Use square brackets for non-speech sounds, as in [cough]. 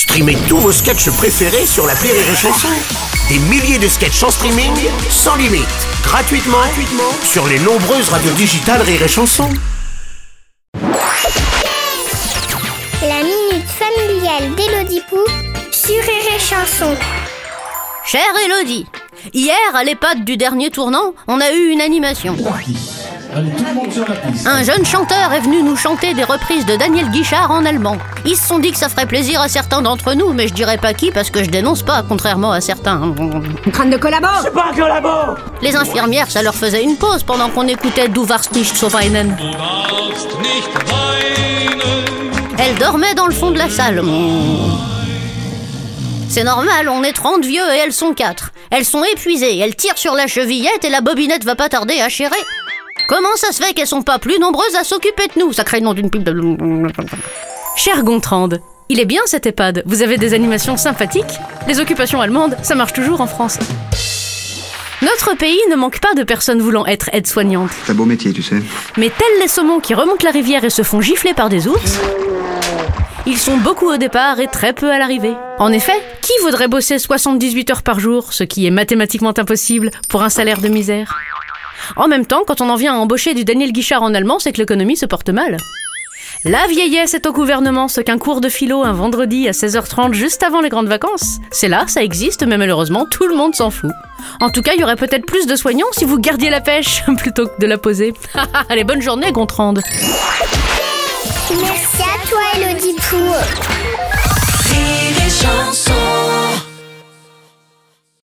Streamez tous vos sketchs préférés sur la Rire et Chanson. Des milliers de sketchs en streaming, sans limite, gratuitement, gratuitement sur les nombreuses radios digitales Rire et Chanson. La minute familiale d'Élodie Pou sur Rire et Chanson. Chère Elodie, hier à l'EHPAD du dernier tournant, on a eu une animation. Allez, tout le monde sur la piste. Un jeune chanteur est venu nous chanter des reprises de Daniel Guichard en allemand. Ils se sont dit que ça ferait plaisir à certains d'entre nous, mais je dirais pas qui parce que je dénonce pas, contrairement à certains. Crâne de collabo Les infirmières, ça leur faisait une pause pendant qu'on écoutait Du warst nicht so weinen. Elles dormaient dans le fond de la salle. C'est normal, on est 30 vieux et elles sont 4. Elles sont épuisées, elles tirent sur la chevillette et la bobinette va pas tarder à chérer. Comment ça se fait qu'elles sont pas plus nombreuses à s'occuper de nous? Sacré nom d'une pipe de... Cher Gontran,de il est bien cet EHPAD. Vous avez des animations sympathiques? Les occupations allemandes, ça marche toujours en France. Notre pays ne manque pas de personnes voulant être aides-soignantes. C'est un beau métier, tu sais. Mais tels les saumons qui remontent la rivière et se font gifler par des ours, ils sont beaucoup au départ et très peu à l'arrivée. En effet, qui voudrait bosser 78 heures par jour, ce qui est mathématiquement impossible, pour un salaire de misère? En même temps, quand on en vient à embaucher du Daniel Guichard en allemand, c'est que l'économie se porte mal. La vieillesse est au gouvernement ce qu'un cours de philo un vendredi à 16h30 juste avant les grandes vacances. C'est là, ça existe, mais malheureusement tout le monde s'en fout. En tout cas, il y aurait peut-être plus de soignants si vous gardiez la pêche [laughs] plutôt que de la poser. [laughs] Allez, bonne journée, Gontran. Merci à toi, Élodie Pou.